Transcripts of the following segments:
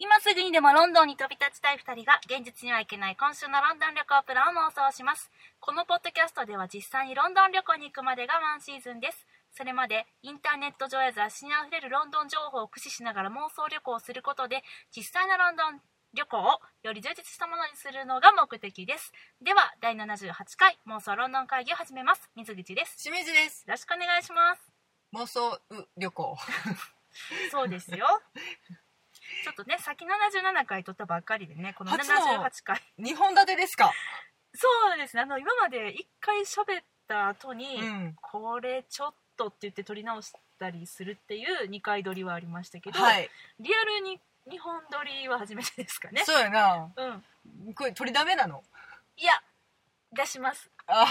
今すぐにでもロンドンに飛び立ちたい2人が現実には行けない今週のロンドン旅行プランを妄想します。このポッドキャストでは実際にロンドン旅行に行くまでがワンシーズンです。それまでインターネット上や雑誌にあふれるロンドン情報を駆使しながら妄想旅行をすることで実際のロンドン旅行をより充実したものにするのが目的です。では第78回妄想ロンドン会議を始めます。水口です。清水です。よろしくお願いします。妄想う旅行。そうですよ ちょっとね先77回撮ったばっかりでねこの初の78回。2本立てですか？そうですね。あの今まで1回喋った後に、うん。これちょっとって言って撮り直したりするっていう2回撮りはありましたけど、はい。リアルに2本撮りは初めてですかね。そうやな。うん。これ取りだめなの？いや出します。あ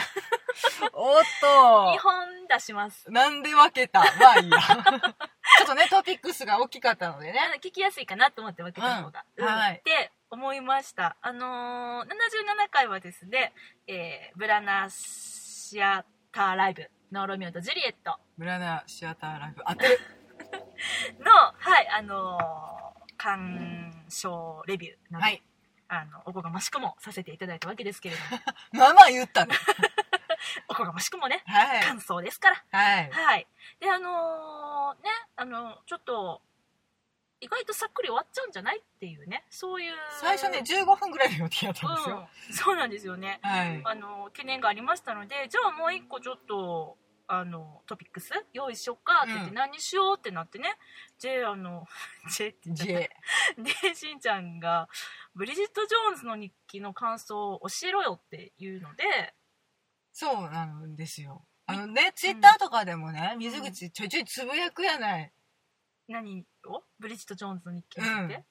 おっ2と本出します。なんで分けた？まあいいやちょっとねトピックスが大きかったのでね。あの聞きやすいかなと思って分けた方が、うん。はい。って思いました。あのー、77回はですね、えーブラナシアターライブのロミオとジュリエット。ブラナシアターライブ。当てるのはいあのー鑑賞レビューなど、はい。あのおこがましくもさせていただいたわけですけれども。まあまあ言った。ね おこがましくもねはい。感想ですから。はい。はい。であのーねあのちょっと意外とさっくり終わっちゃうんじゃないっていうね。そういう。最初ね15分ぐらいの予定だったんですよ、うん、そうなんですよね。はい。あの懸念がありましたのでじゃあもう一個ちょっとあのトピックス用意しよっかって言って、うん何にしようってなってね。J あの J って言っちゃった。J でしんちゃんがブリジット・ジョーンズの日記の感想を教えろよっていうのでそうなんですよ。あのねツイッターとかでもね水口ちょいちょいつぶやくやない、何を？ブリジット・ジョーンズの日記について、うん。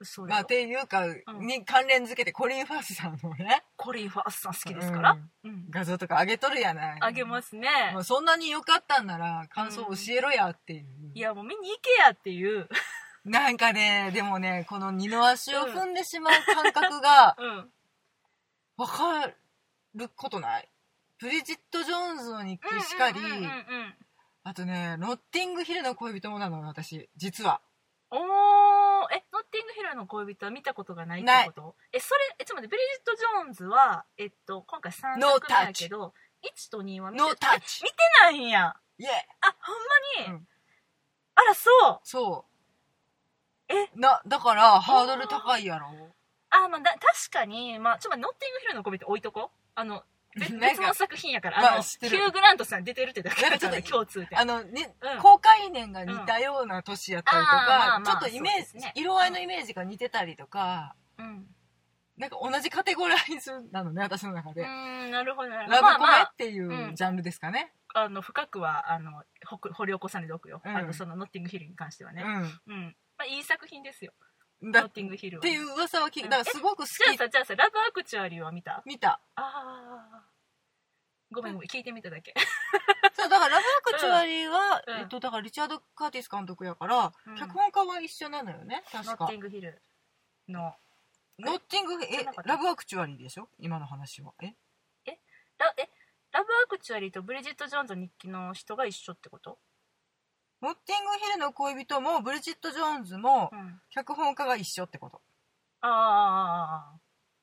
嘘まあっていうか、んに関連づけてコリン・ファースさんのね。コリン・ファースさん好きですから、うん。うん。画像とか上げとるやない。あげますね、もうそんなに良かったんなら感想教えろやっていう、いやもう見に行けやっていう、なんかねでもねこの二の足を踏んでしまう感覚が うん、分かることない？ブリジット・ジョーンズの日記しかり、あとねノッティングヒルの恋人もなの私。実は。おー。えノッティングヒルの恋人は見たことがないってこと？えそれえちょっと待ってブリジット・ジョーンズはえっと今回3 No 作目やけど1と2は見て見てないんや。イエあほんまに、うん。あらそう。そう。え？なだからハードル高いやろ。あまあだ確かにまあちょっと待ってノッティングヒルの恋人置いとこあの別の作品やからあの、ヒュー・グラントさん出てるってだけだからなんかちょっと共通点あのね、うん。公開年が似たような年やったりとかちょっとイメージ、ね。色合いのイメージが似てたりとかうん。なんか同じカテゴライズなのね私の中うで、なるほどなるほラどまあまあブコメっていううん。ジャンルですかね、あの深くはあの掘り起こさねておくよ、うん。あのそのノッティングヒルに関してはね。うん、まあ、いい作品ですよノッティングヒルはていう噂は聞いうん。だからすごく好じゃあきさじゃあさラブアクチュアリーは見た？見た。ああごめんごめん聞いてみただけ。そうだからラブアクチュアリーは、うん。えっとだからリチャード・カーティス監督やから、うん。脚本家は一緒なのよね。ノッ確か。ティングヒルのノッティングえラブアクチュアリーでしょ？今の話は。え？ラえ？ラブアクチュアリーとブリジット・ジョーンズの日記の人が一緒ってこと？ノッティングヒルの恋人もブリジット・ジョーンズもうん。脚本家が一緒ってこと。ああ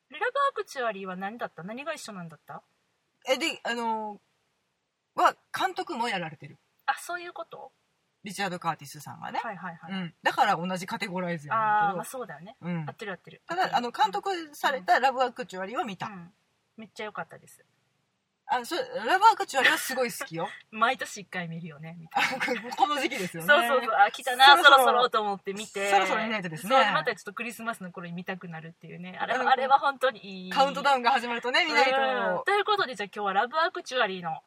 ラブアクチュアリーは何だった？何が一緒なんだった？えであのーは監督もやられてる。あそういうこと？リチャード・カーティスさんがね、はいはいはい、うん、だから同じカテゴライズやねああまあそうだよね。ど、うん。合、ってる合ってる。ただあの監督されたラブアクチュアリーは見た、うん。めっちゃ良かったですあそれラブアクチュアリーはすごい好きよ。毎年1回見るよねみたいあこの時期ですよね。なそうそうそう。あ来たなそろそろ。と思って見て。そろそろ見ないとですね。またちょっとクリスマスの頃に見たくなるっていうね。あれあれは本当にいい。カウントダウンが始まるとね見ないとう。ん。ということでじゃあ今日はラブアクチュアリーの。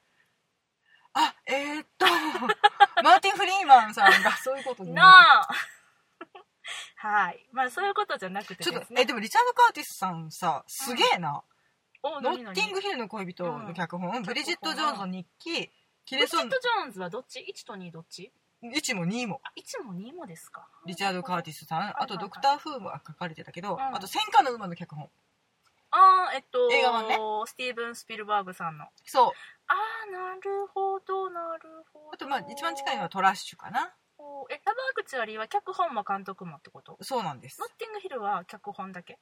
あえー、っと マーティン・フリーマンさんがそういうことになあ。はい。まあそういうことじゃなくてちょっとえでもリチャード・カーティスさんさすげえな、おノ何ッティングヒルの恋人の脚本、ブリジット・ジョーンズの日記。キレソンブリジット・ジョーンズはどっち ?1 と2どっち？1も2も。あ1も2もですか。リチャード・カーティスさん。はいあとドクター・フーも書かれてたけど、ん。あと戦火の馬の脚本。ああえっと映画版ね。スティーブン・スピルバーグさんの。そう。ああなるほどなるほど。あとまあ一番近いのはトラッシュかな。えラバークチュアリーは脚本も監督もってこと？そうなんです。ノッティングヒルは脚本だけ？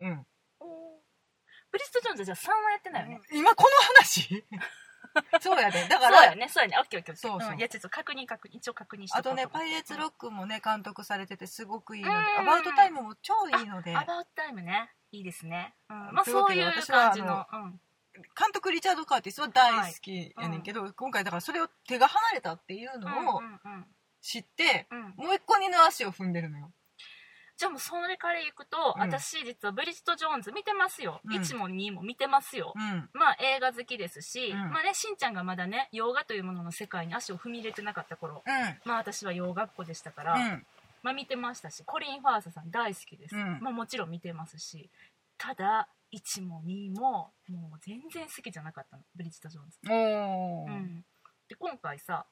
うんおーブリスト・ジョーンズじゃあ3はやってないよね、今この話？そうやで。だからそうやね。そうやね。オッケーオッケーそうそう。ん。いやちょっと確認確認一応確認してあとね「パイレーツロック」もね監督されててすごくいいので。うん「アバウトタイム」も超いいので。アバウトタイムね。いいですね、うん、まあそういう感じのうん。監督リチャード・カーティスは大好きやねんけど、今回だからそれを手が離れたっていうのを知って、うん。もう一個二の足を踏んでるのよじゃあもうそれからいくと、うん。私実はブリジット・ジョーンズ見てますよ、うん。1も2も見てますよ、うん。まあ映画好きですし、うん。まあねしんちゃんがまだね洋画というものの世界に足を踏み入れてなかった頃うん。まあ私は洋学校でしたから、うん。まあ見てましたしコリン・ファースさん大好きです、うん。まあもちろん見てますしただ1も2ももう全然好きじゃなかったのブリジット・ジョーンズ、うん、で今回さ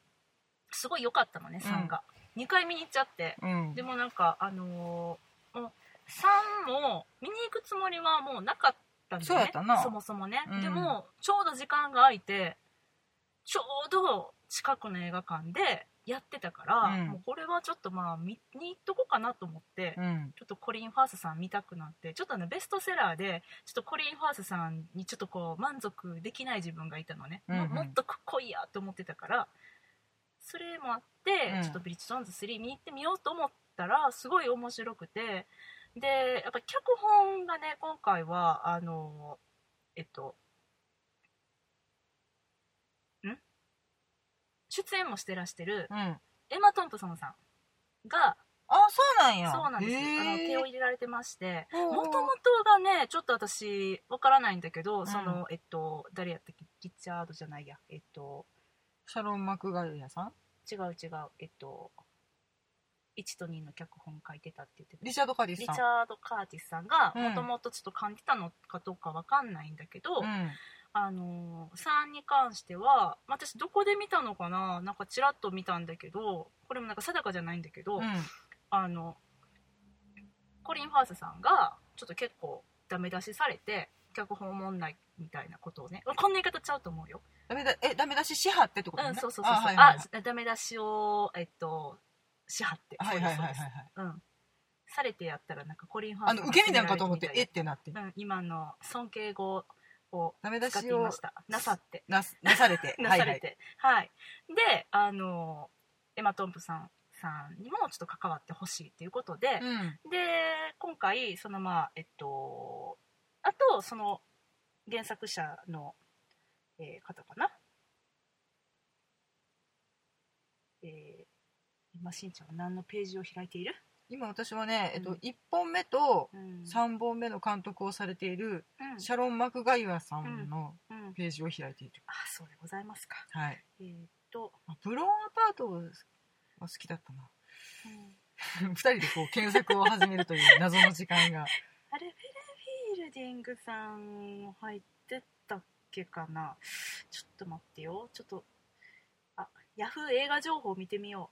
すごい良かったのね3が、2回見に行っちゃって。うん。でもなんかあのーもう3も見に行くつもりはもうなかったんだよね。そそもそもね、うん。でもちょうど時間が空いてちょうど近くの映画館でやってたから、うん。もうこれはちょっとまあ見に行っとこうかなと思って、うん。ちょっとコリン・ファースさん見たくなってちょっとあのベストセラーでちょっとコリン・ファースさんにちょっとこう満足できない自分がいたのね、うんうん。ももっとかっこいいやと思ってたからそれもあって、うん。ちょっとブリッジ・ジョーンズ3見に行ってみようと思ったらすごい面白くて。でやっぱ脚本がね今回はあのえっとん？出演もしてらしてるうん。エマ・トンプソンさんがあそうなんや。そうなんです。よあの手を入れられてましてもともとがねちょっと私わからないんだけど、んそのえっと誰やったっけ？リチャードじゃないや。えっとシャロン・マクガイアさん？違う違う。えっと1と2の脚本書いてたって言ってた。リチャード・カディスリさん。チャード・カーティスさんがうん。もともとちょっと感じたのかどうかわかんないんだけど、うん。あの3に関してはまあ私どこで見たのかな？なんかちらっと見たんだけどこれもなんか定かじゃないんだけど、うん。あのコリン・ファースさんがちょっと結構ダメ出しされて脚本おもんないみたいなことをね。こんな言い方ちゃうと思うよ、ダメだえダメ出ししはってってことね？うんそうそうそうあ,、あはいはいはい。ダメ出しをえっとしはって。はいはいはいはいそうん。されてやったらなんかコリン・ファースさんがあの受け身なんかと思ってえってなって。うん、今の尊敬語をダメ出しをいました。なさって。なすなされて。なされて。はい、であのエマ・トンプさんさんにもちょっと関わってほしいっていうことで、はいはいうん。で今回そのまあえっとあとその原作者の、えー方かな？えー今しんちゃんは何のページを開いている、今私はね、えっと、うん1本目とうん。3本目の監督をされているうん。シャロン・マクガイアさんのうん。ページを開いている、あそうでございますか。はい。えーっと、あブローンアパートは好きだったな。うん。2人でこう検索を始めるという謎の時間が。あれフディングさんも入ってたっけかな？ちょっと待ってよ。ちょっとあヤフー映画情報を見てみよ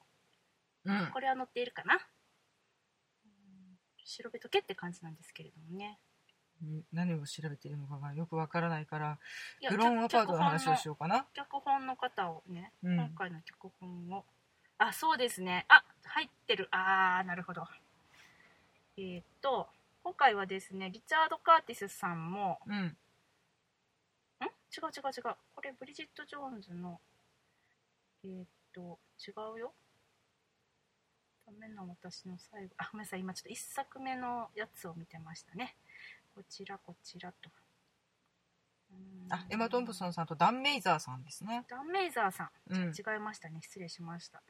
う。ん。うこれは載っているかな？うん調べとけって感じなんですけれどもね。何を調べているのかがよくわからないからブローンアパートの話をしよようかな？脚本の方をね、うん。今回の脚本を。あそうですね。あ入ってる。あーなるほど。えーっと今回はですねリチャード・カーティスさんもうん。ん？違う違う違う。これブリジット・ジョーンズのえーっと違うよ。ダメな私の最後。あごめんなさい。今ちょっと1作目のやつを見てましたね。こちらこちらと。あエマ・トンプソンさんとダン・メイザーさんですね。ダン・メイザーさん。うん。違いましたね。失礼しました。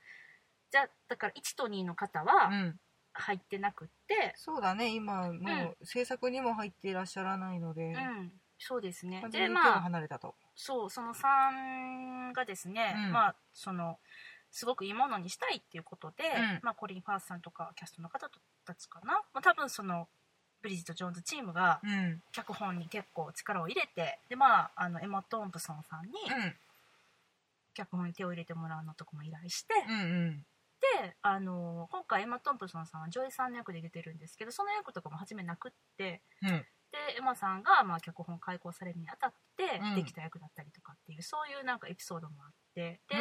じゃあだから1と2の方はうん入ってなくって。そうだね。今もう制作にも入っていらっしゃらないので、うん、そうですね。でまあ離れたと、そうその3がですね、うん。まあそのすごくいいものにしたいっていうことで、うん。まあ、コリン・ファースさんとかキャストの方たちかな、まあ、多分そのブリジット・ジョーンズチームがうん。脚本に結構力を入れてで、まあ、あのエマ・トンプソンさんにうん。脚本に手を入れてもらうのとかも依頼して、うんうんであの今回エマ・トンプソンさんはジョイさんの役で出てるんですけどその役とかも初めなくってうん。でエマさんが、まあ、脚本改稿されるにあたってうん。できた役だったりとかっていう、そういうなんかエピソードもあってで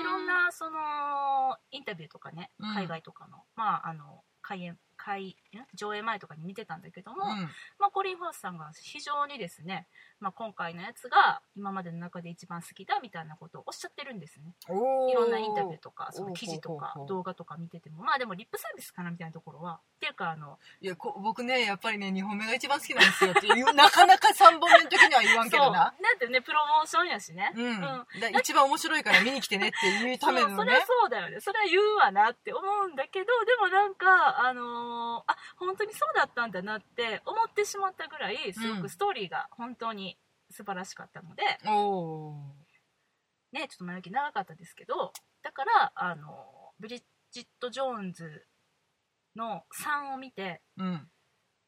いろんなそのインタビューとかねうん。海外とかの、まああの開演開ん上映前とかに見てたんだけども、うん。まあ、コリン・ファースさんが非常にですね、まあ、今回のやつが今までの中で一番好きだみたいなことをおっしゃってるんですね。いろんなインタビューとかその記事とか動画とか見ててもまあでもリップサービスかなみたいなところはっていうかあのいやこ僕ねやっぱりね2本目が一番好きなんですよっていう なかなか3本目の時には言わんけどな。だってねプロモーションやしね。うん、うん。だ一番面白いから見に来てねっていうためのね。そうそれはそうだよね。それは言うわなって思うんだけどでもなんかあのーあ本当にそうだったんだなって思ってしまったぐらいすごうん。くストーリーが本当に素晴らしかったので、ねちょっと前置き長かったですけどだからあのブリジット・ジョーンズの3を見てうん。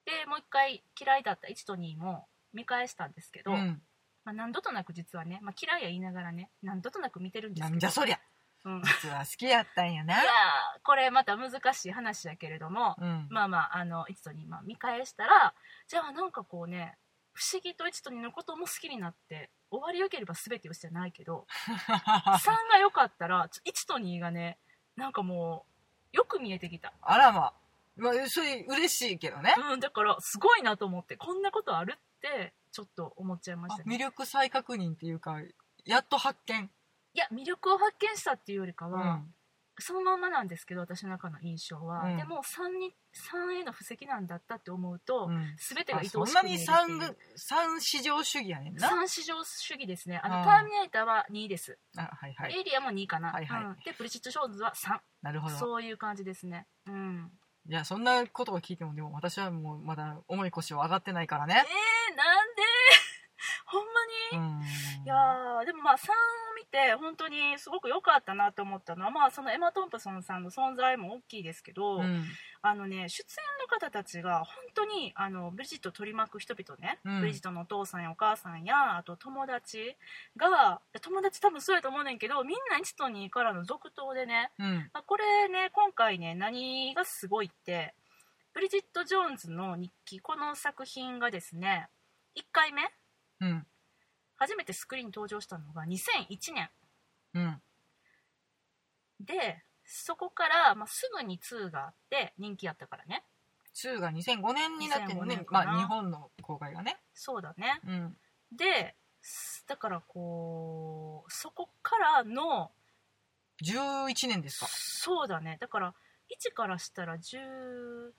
でもう一回嫌いだった1と2も見返したんですけど、うん。まあ、何度となく実はね、まあ、嫌いや言いながらね何度となく見てるんですなけど。んじゃそりゃうん、い実は好きやったんやな。やーこれまた難しい話だけれども、うん。まあまああの1と2、まあ、見返したらじゃあなんかこうね不思議と1と2のことも好きになって終わりよければ全てをしてないけど 3が良かったら1と2がねなんかもうよく見えてきた、あらままあそれ嬉しいけどね。うん、だからすごいなと思ってこんなことあるってちょっと思っちゃいましたね。あ魅力再確認っていうかやっと発見いや魅力を発見したっていうよりかうは、ん。そのまんまなんですけど私の中の印象は、うん。でも3に3への布石なんだったって思うと、うん。全てが愛おしくあそんなに見えるっ市場主義やねんな。三市場主義ですね。あのターミネーターは2です、あはいはい。エイリアンも2かな、はいはい。うん。でブリジット・ジョーンズは3なるほど。そういう感じですね。うん。いやそんなことを聞いてもでも私はもうまだ重い腰は上がってないからえー、ねなんで？ほんまに？うんいやーでもまあ3を見て本当にすごく良かったなと思ったのはまあそのエマ・トンプソンさんの存在も大きいですけど、うん。あのね出演の方たちが本当にあのブリジットを取り巻く人々ね、うん。ブリジットのお父さんやお母さんやあと友達が友達多分そうやと思うねんけどみんな1と2からの続投でね、うん。まあ、これね今回ね何がすごいってブリジット・ジョーンズの日記この作品がですね1回目うん初めてスクリーンに登場したのが2001年。うん。でそこから、まあ、すぐに2があって人気やったからね。2が2005年になってる2005ね。まあ日本の公開がね。そうだね。うん。ですだからこうそこからの11年ですか。そうだね。だから1からしたら13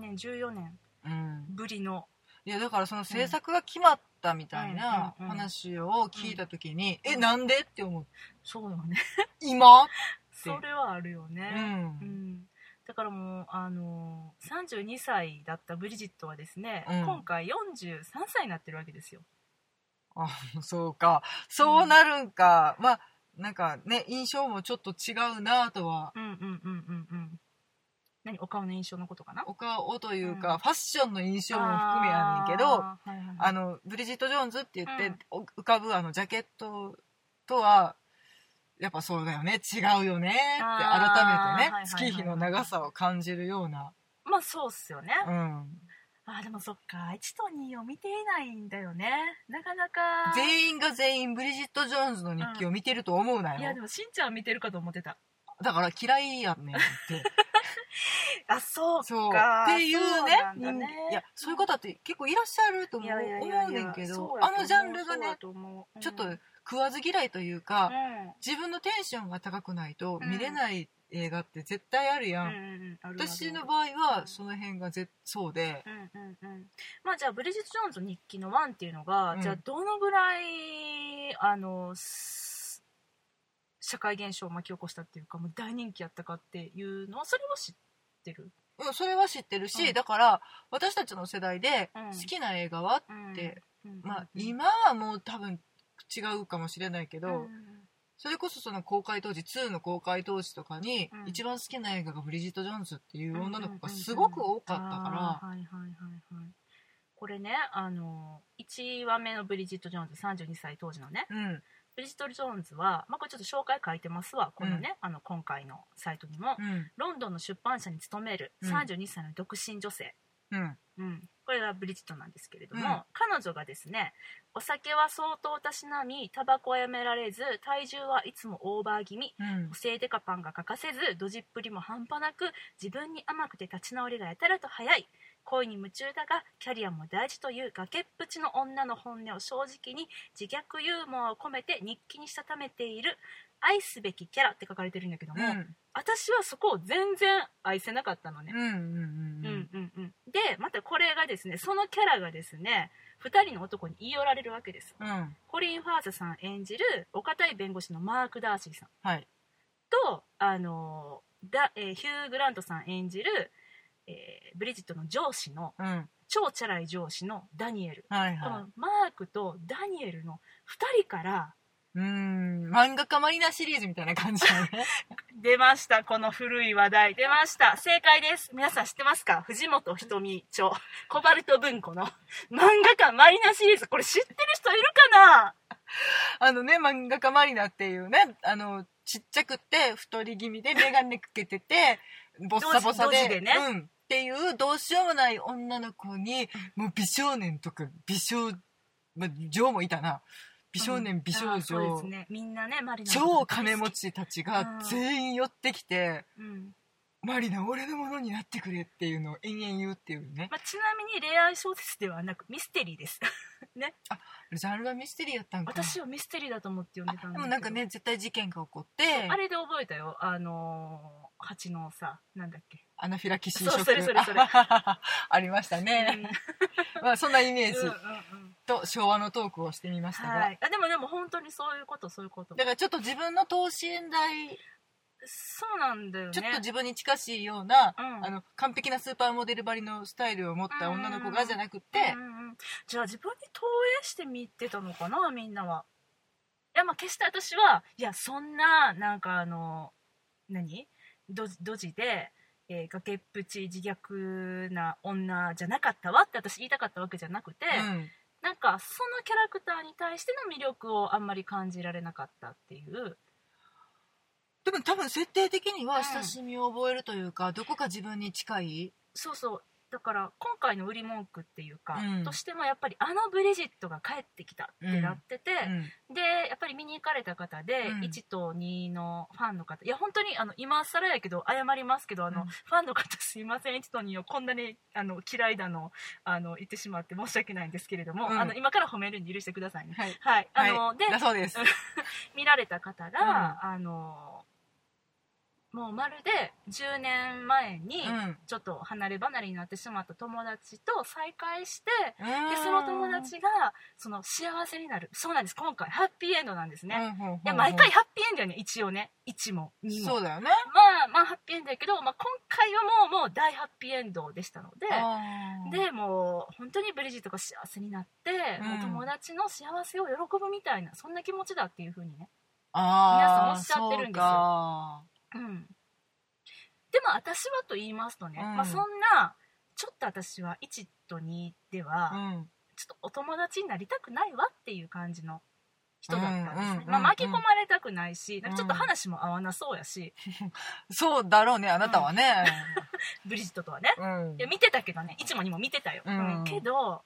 年14年うん。ぶりの。いやだからその制作が決まったみたいなうんうんうん話を聞いた時に、えなんでって思う。そうよね。今？それはあるようね、ん。うん。だからもうあの32歳だったブリジットはですね、うん。今回43歳になってるわけですよ。あそうか。そうなるんか、まあなんかね印象もちょっと違うなとは。うんうんうんうんうん何お顔の印象のことかな？お顔というか、うん。ファッションの印象も含めやねんけどあーはいはいはい。あのブリジット・ジョーンズって言って、浮かぶあのジャケットとはやっぱそうだよね。違うよねってあー改めてねはいはいはい月日の長さを感じるような、まあそうっすよね、うん、あーでもそっか。1と2を見ていないんだよね。なかなか。全員が全員ブリジット・ジョーンズの日記を見てると思うないよ、やでもしんちゃんは見てるかと思ってた。だから嫌いやねんって あそうそう。かっていうそうね。いやそういう方って結構いらっしゃると思うねんけどあのジャンルがねそうやと思う。ちょっとうん食わず嫌いというか、うん。自分のテンションが高くないとうん。見れない映画って絶対あるやん、うんうん私の場合はその辺がぜそうで。うんうんうん。まあじゃあブリジット・ジョーンズの日記の1っていうのが、うん。じゃあどのぐらいあのす社会現象を巻き起こしたっていうかもう大人気やったかっていうのはそれを知ってる、うんそれは知ってるし、うん。だから私たちの世代でうん。好きな映画は、うん。でうん。まあうん。今はもう多分違うかもしれないけど、うん。それこそその公開当時2の公開当時とかに、うん。一番好きな映画がブリジット・ジョーンズっていう女の子がすごく多かったから、あーはいはいはいはい。これねあの1話目のブリジット・ジョーンズ32歳当時のね。うんブリジット・ジョーンズは、まあ、これちょっと紹介書いてますわ。このね、あの今回のサイトにも、うん。ロンドンの出版社に勤めるうん。32歳の独身女性、うん。うん。これがブリジットなんですけれども、うん。彼女がですねお酒は相当たしなみタバコはやめられず体重はいつもオーバー気味。うん。補正デカパンが欠かせずドジっぷりも半端なく自分に甘くて立ち直りがやたらと早い恋に夢中だがキャリアも大事という崖っぷちの女の本音を正直に自虐ユーモアを込めて日記にしたためている愛すべきキャラって書かれてるんだけども、うん。私はそこを全然愛せなかったのね。でまたこれがですねそのキャラがですね2人の男に言い寄られるわけです。うん。うんコリン・ファーザさん演じるお堅い弁護士のマーク・ダーシーさんはい。とあのだ、えーヒュー・グラントさん演じる、えーブリジットの上司のうん。超チャラい上司のダニエル。こはい。はのマークとダニエルの2人からいうん。漫画家マリナシリーズみたいな感じだね。出ました。この古い話題。出ました。正解です。皆さん知ってますか？藤本ひとみ著コバルト文庫の。漫画家マリナシリーズ。これ知ってる人いるかな？あのね漫画家マリナっていうねあのちっちゃくて太り気味で眼鏡かけてて ボッサボサで。でね。うん、っていうどうしようもない女の子にもう美少年とか美少、まあ、女もいたな。美少年美少あーそう女、ですね。みんなねマリナ超金持ち、ちたちうがん。全員寄ってきてうん「マリナ俺のものになってくれ」っていうのを延々言うっていうね。まあ、ちなみに恋愛小説ではなくミステリーです。ジャンルはミステリーやったんか私はミステリーだと思って読んでたんだけど。でもなんかね絶対事件が起こって。あれで覚えたよ。あのー、蜂のさなんだっけ。アナフィラキシーそうショック。それそれそれ。ありましたうん。ね、まあそんなイメージと昭和のトークをしてみましたが、はい、あでもでも本当にそういうことそういうこと。だからちょっと自分の等身大そうなんだよね。ちょっと自分に近しいような、うん。あの完璧なスーパーモデルばりのスタイルを持った女の子がじゃなくて。う、んうん。じゃあ自分に投影してみてたのかなみんなは。いやまあ決して私はいやそんななんかあの何？ドジドジで、えー崖っぷち自虐な女じゃなかったわって私言いたかったわけじゃなくて、うん。なんかそのキャラクターに対しての魅力をあんまり感じられなかったっていう。でも多分設定的にはうん。親しみを覚えるというか、どこか自分に近い？そうそうだから今回の売り文句っていうか、うん。としてもやっぱりあのブリジットが帰ってきたってなってて、うん。でやっぱり見に行かれた方で、うん。1と2のファンの方いや本当にあの今更やけど謝りますけどあの、うん。ファンの方すいません1と2をこんなにあの嫌いだのあの言ってしまって申し訳ないんですけれども、うん。あの今から褒めるんで許してくださいね。はい。はい。あの、はい。でだそうです。見られた方が、あのもうまるで10年前にうん。ちょっと離れ離れになってしまった友達と再会して、ででその友達がその幸せになる。そうなんです。今回ハッピーエンドなんですね、いや毎回ハッピーエンドよね。一応ね。1も。2もそうだよね。まあまあハッピーエンドやけど、まあ、今回はもうもう大ハッピーエンドでしたのであー。でもう本当にブリジットが幸せになって、うん。もう友達の幸せを喜ぶみたいなそんな気持ちだっていう風にねあー。皆さんおっしゃってるんですよ。そうかうん。でも私はと言いますとね、うん。まあ、そんなちょっと私は1と2では、うん。ちょっとお友達になりたくないわっていう感じの人だったんですね、うんうんうんまあ、巻き込まれたくないし、なんかちょっと話も合わなそうやし、そうだろうねあなたはね、ブリジットとはね。うん。いや見てたけどね1も2も見てたよ、うん。うんけど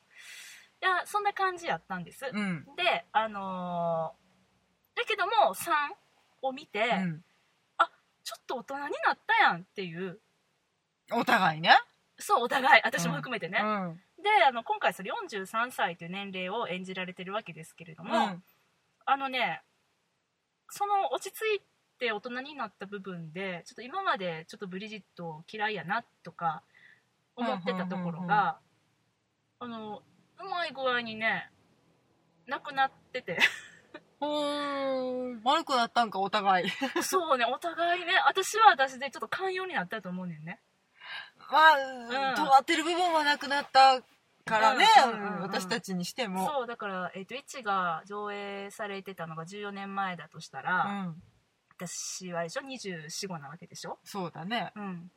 いやそんな感じやったんです、うん。であのーだけども3を見て、うんちょっと大人になったやんっていう。お互いね。そうお互い。私も含めてね、うん。であの今回それ43歳という年齢を演じられてるわけですけれども、うん。あのねその落ち着いて大人になった部分でちょっと今までちょっとブリジット嫌いやなとか思ってたところが、あのうまい具合にねなくなってて ほーん悪くなったんかお互い。そうねお互いね。私は私でちょっと寛容になったと思うねんね。まあ、ん尖ってる部分はなくなったからね、私たちにしても。そうだから、えー、と1が上映されてたのが14年前だとしたら、うん、私はでしょ245なわけでしょ？そうだね。うん。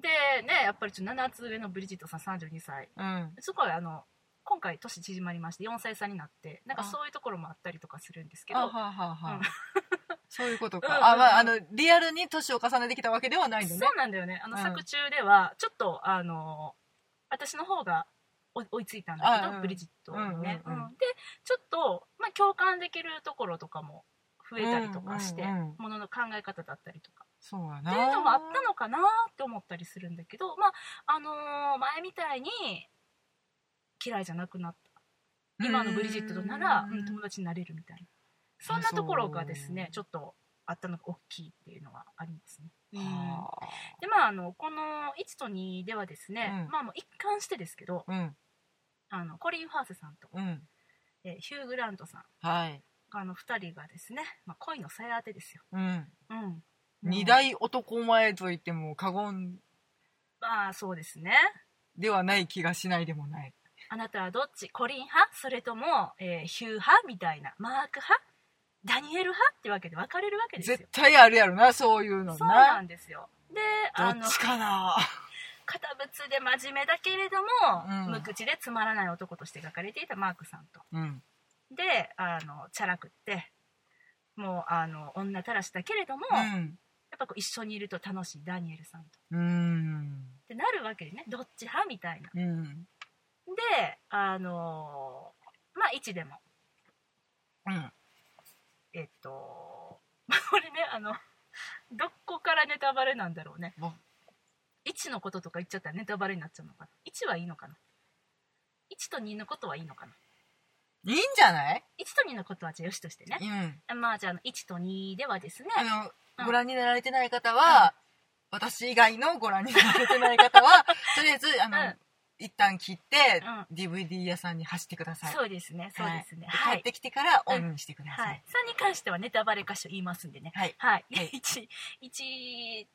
でねやっぱりちょっと7つ上のブリジットさん32歳。うん。そこはあの今回年縮まりまして4歳差になってなんかあ。そういうところもあったりとかするんですけど。そういうことか、うんうんうん。あまああのリアルに年を重ねてきたわけではないんだね。そうなんだよね。あの、うん。作中ではちょっとあの私の方が追いついたんだけど、あうん。ブリジットにね、うんうん。うん。でちょっと、まあ、共感できるところとかも増えたりとかして、うんうんうん。ものの考え方だったりとか。そうやな。っていうのもあったのかなって思ったりするんだけどまああのー前みたいに嫌いじゃなくなった。今のブリジットとなら、うん。うん友達になれるみたいな。そんなところがですねちょっとあったのが大きいっていうのがありますね。うん。はでまああのこの1と2ではですね、うん。まあもう一貫してですけどあうん。あのコリン・ファースさんと、うん。えーヒュー・グラントさん。はい。あの2人がですね、まあ、恋のさや当てですよ。うん。うん、二大男前と言っても過言まあそうですね。ではない気がしないでもないあなたはどっち？コリン派？それとも、えーヒュー派みたいな？マーク派？ダニエル派ってわけで分かれるわけですよ。絶。対あるやろなそういうのそうななんですよ。であのどっちかな？堅物で真面目だけれども、うん。無口でつまらない男として描かれていたマークさんと。うん。であのチャラくってもうあの女たらしだけれども、うやっんぱこう一緒にいると楽しいダニエルさんと。うん。ってなるわけでね。どっち派？みたいな。うんであのまあ1でも。うん。えっとこれねあのどこからネタバレなんだろうね。も1のこととか言っちゃったらネタバレになっちゃうのかな。1はいいのかな。1と2のことはいいのかな。いいんじゃない？1と2のことはじゃあよしとしてね。うん。まあじゃああの1と2ではですね。あの、うん。ご覧になられてない方は、私以外のご覧になられてない方は とりあえずあの、うん一旦切って、う DVD 屋さんに走ってください。そうですね。そうですね。はい、はい。帰ってきてからオンにしてください、はい、さんに関してはネタバレ箇所言いますんでね。はい。はい、はい。1, 1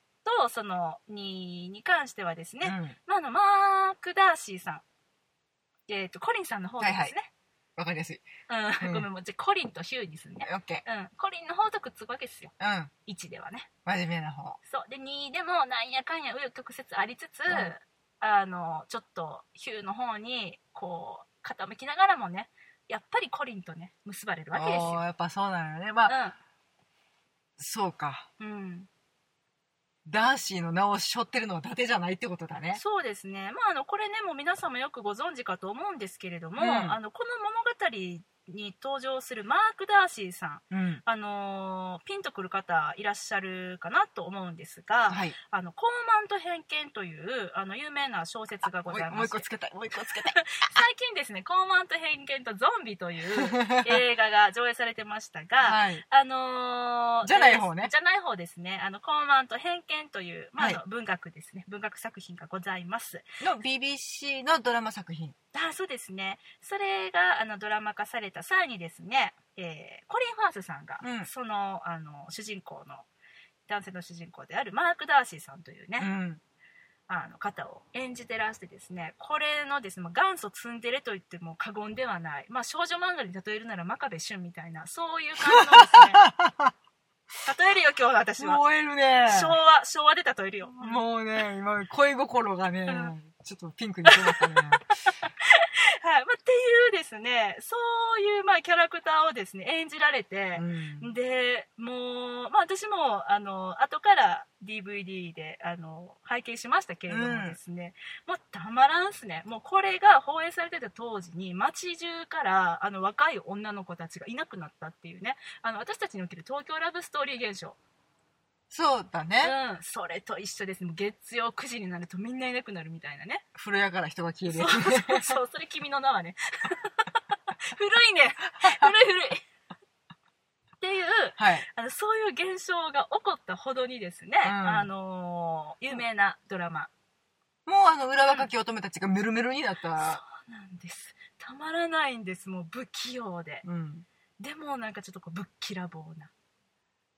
とその2に関してはですね、うん。まあ、あのマーク・ダーシーさん、えー、とコリンさんの方でですね、わかりやすい。うん。うん。ごめんもうじゃあコリンとヒューにするね、オッケうん、コリンの方とくっつくわけですよ。ーうん。1ではね。真面目な方。そう。で2でもなんやかんや紆余曲折ありつつ、んあのちょっとヒューの方にこう傾きながらもねやっぱりコリンとね結ばれるわけですよ。やっぱそうなのよね。まあ、そうか。うん、うん。ダーシーの名を背負ってるのは伊達じゃないってことだね。そうですね、まあ、あのこれねもう皆さんもよくご存知かと思うんですけれども、うん。あのこの物語に登場するマーク・ダーシーさん、うん。あのーピンとくる方いらっしゃるかなと思うんですが「はい。あの高慢と偏見」というあの有名な小説がございもうまして。一個つけたいもう一個つけたい 最近ですね「高慢と偏見とゾンビ」という 映画が上映されてましたが、はい。あのーじゃない方ね。えーじゃない方ですね。あの、高慢と偏見という、まあ、は文学ですね。文学作品がございます。の BBC のドラマ作品あそうですね。それが、あの、ドラマ化された際にですね、えーコリン・ファースさんが、うん。その、あの、主人公の、男性の主人公であるマーク・ダーシーさんというね、うん。あの方を演じてらしてですねこれのですねまあ元祖ツンデレと言っても過言ではない、まあ、少女漫画に例えるなら真壁俊みたいなそういう感じのですね 例えるよ今日の私は。燃えるね。昭和昭和で例えるよ。もうね今恋心がね、うん。ちょっとピンクに染まったねはい。まあ、っていうですねそういうまあキャラクターをですね演じられてう、ん。でもう、まあ、私もあの後から DVD であの拝見しましたけれどもですね、もうたまらんっすね。もうこれが放映されてた当時に街中からあの若い女の子たちがいなくなったっていうねあの私たちにおける東京ラブストーリー現象、そうだね、うん、それと一緒です。月曜9時になるとみんないなくなるみたいなね。風呂屋から人が消えるそうやつね。そうそうそれ君の名はね。古いね。古い古い。っていうはい。あのそういう現象が起こったほどにですね、うん。あのー有名なドラマ。もうあの裏若き乙女たちがメルメルになった、そうなんです。たまらないんです。もう不器用で。うん、でもなんかちょっとこうぶっきらぼうな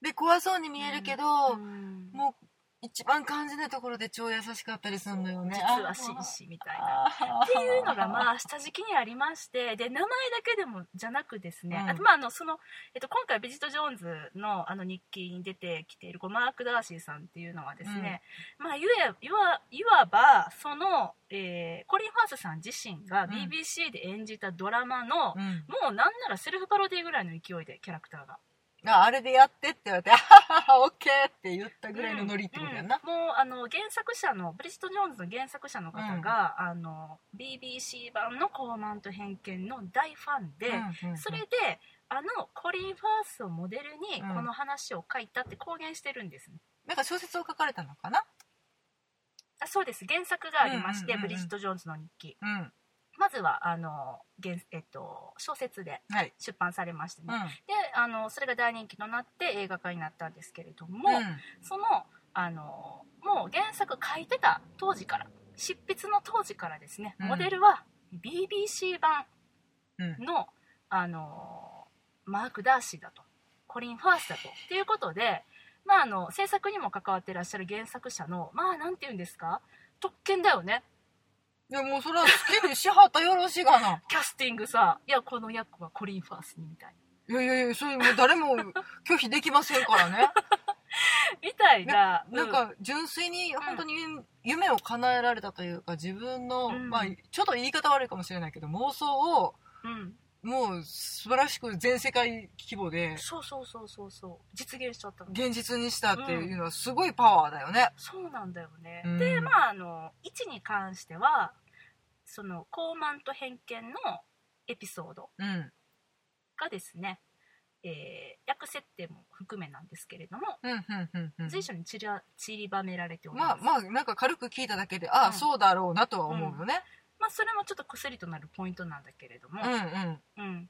で怖そうに見えるけど、うん。もう一番肝心なところで超優しかったりするのよね。実は紳士みたいな。っていうのがまあ下敷きにありましてで名前だけでもじゃなくですね、うん。あとまああのその、えっと、今回ビジット・ジョーンズのあの日記に出てきているこうマーク・ダーシーさんっていうのはですね、まあいわいわいわばその、えーコリン・ファースさん自身がうん。BBC で演じたドラマの、うん。もうなんならセルフパロディぐらいの勢いでキャラクターがああれでやってって言われて「あはははオッケー」って言ったぐらいのノリってことやんな、うんもうあの原作者のブリジット・ジョーンズの原作者の方が、あの BBC 版の「高慢と偏見」の大ファンで、うんうんうんそれであのコリン・ファースをモデルにうんこの話を書いたって公言してるんですね、なんか小説を書かれたのかな？あそうです。原作がありまして、うんうんうんうんブリジット・ジョーンズの日記。うんまずはあの原、えっと、小説ではい。出版されましてね、うん。であのそれが大人気となって映画化になったんですけれども、うん。そのあのもう原作書いてた当時から執筆の当時からですね、うん。モデルは BBC 版うん。のあのマーク・ダーシーだとコリン・ファースだと。っていうことで、まあ、あの制作にも関わってらっしゃる原作者のまあなんて言うんですか？特権だよねいやもうそれは好きにしはったよろしいがな。キャスティングさいやこの役はコリン・ファースにみたいな。いやいやいやそれもう誰も拒否できませんからね。みたいな。なんか純粋に本当に夢を叶えられたというか自分の、うん。まあちょっと言い方悪いかもしれないけど妄想をうん、うんもう素晴らしく全世界規模でそうそうそうそうそう実現しちゃったの現実にしたっていうのはすごいパワーだよね。そうなんだよね、うんでまああの1に関してはその高慢と偏見のエピソードうん。がですね、えー役設定も含めなんですけれども、うんうんうんうん。随所に散り散りばめられておりまますあまあなんか軽く聞いただけで、ああ、うんそうだろうなとは思うよね。まあそれもちょっと薬となるポイントなんだけれどもうんうん。うん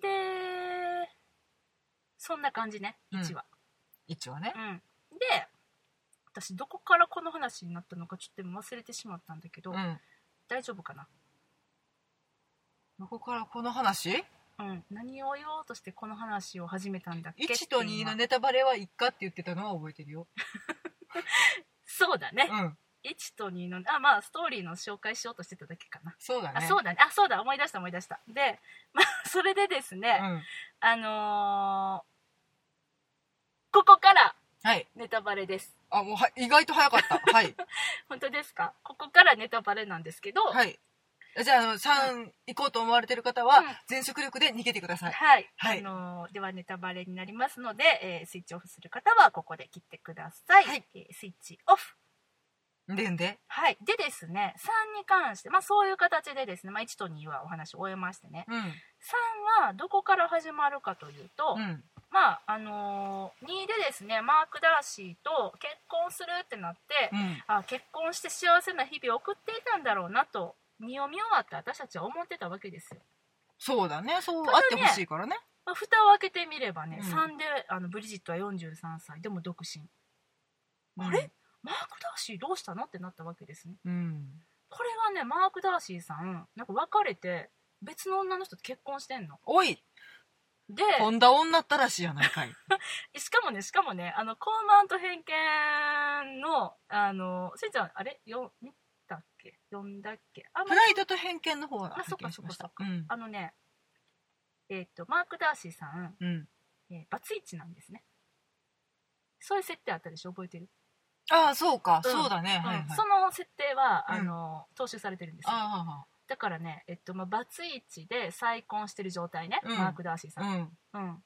でそんな感じねうん1話、ね。うんで私どこからこの話になったのかちょっと今忘れてしまったんだけど、うん。大丈夫かな？どこからこの話？うん、何を言おうとしてこの話を始めたんだっけ ?1 と2のネタバレはいっかって言ってたのは覚えてるよ。そうだね、うん。1と2のあまあストーリーの紹介しようとしてただけかな、そうだね。あそうだねあそうだ思い出した思い出したで、まあ、それでですね、うん。あのーここからはい。ネタバレですあ、もうは意外と早かった。はい。本当ですか？ここからネタバレなんですけどはい。じゃあ、あの、3行こうと思われてる方はうん、全速力で逃げてください。はい、はいあのーではネタバレになりますので、えースイッチオフする方はここで切ってください、はいえースイッチオフでんで？はいでですね3に関してまあそういう形でですね、まあ、1と2はお話を終えましてねうん。3はどこから始まるかというと、うん。まああのー2でですねマーク・ダーシーと結婚するってなって、うん。あ結婚して幸せな日々を送っていたんだろうなと2を見終わって私たちは思ってたわけですよ、そうだね。そうあってほしいからね。まあ、蓋を開けてみればね、うん3であのブリジットは43歳でも独身、あれ？マーク・ダーシーどうしたの？ってなったわけですね。うん。これがねマーク・ダーシーさんなんか別れて別の女の人と結婚してんの。おい！でとんだ女ったらしいやないかい。しかもねしかもねあの高慢と偏見のあのしんちゃんあれ？よ見たっけ？読んだっけ？あプライドと偏見の方はあそっかそっかうん。あのねえっ、とマーク・ダーシーさん、うん。えーバツイチなんですね。そういう設定あったでしょ？覚えてる、ああ、そうか。うん。そうだね。うん。はいはい。その設定は、うん。あの踏襲されてるんですよ。あだからね、えっとまあ、バツイチで再婚してる状態ね、うん。マーク・ダーシーさあ、ん、うん。うん。